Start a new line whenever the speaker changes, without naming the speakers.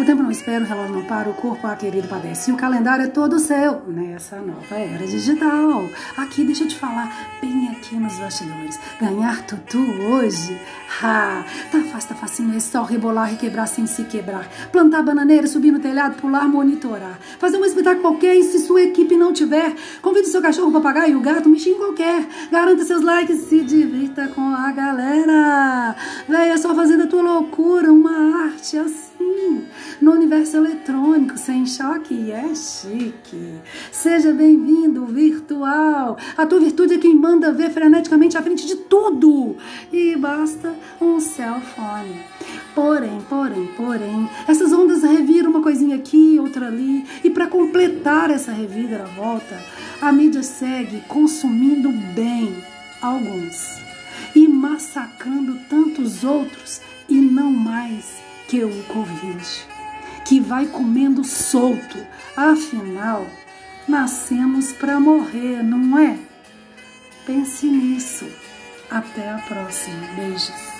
O tempo não espera, o relógio não para, o corpo, querido, padece. E o calendário é todo seu nessa nova era digital. Aqui, deixa eu te falar, bem aqui nos bastidores. Ganhar tutu hoje? Ha! Tá fácil, tá facinho. É só rebolar e quebrar sem se quebrar. Plantar bananeira, subir no telhado, pular, monitorar. Fazer um espetáculo qualquer e se sua equipe não tiver, convide seu cachorro, papagaio, o gato, um bichinho qualquer. Garanta seus likes, se divirta com a galera. Véi, é só fazer da tua loucura uma arte assim universo eletrônico, sem choque, é chique. Seja bem-vindo, virtual. A tua virtude é quem manda ver freneticamente à frente de tudo. E basta um cellphone. Porém, porém, porém, essas ondas reviram uma coisinha aqui, outra ali. E para completar essa reviravolta, a mídia segue consumindo bem alguns e massacrando tantos outros e não mais que o Covid, que vai comendo solto. Afinal, nascemos para morrer, não é? Pense nisso. Até a próxima. Beijos.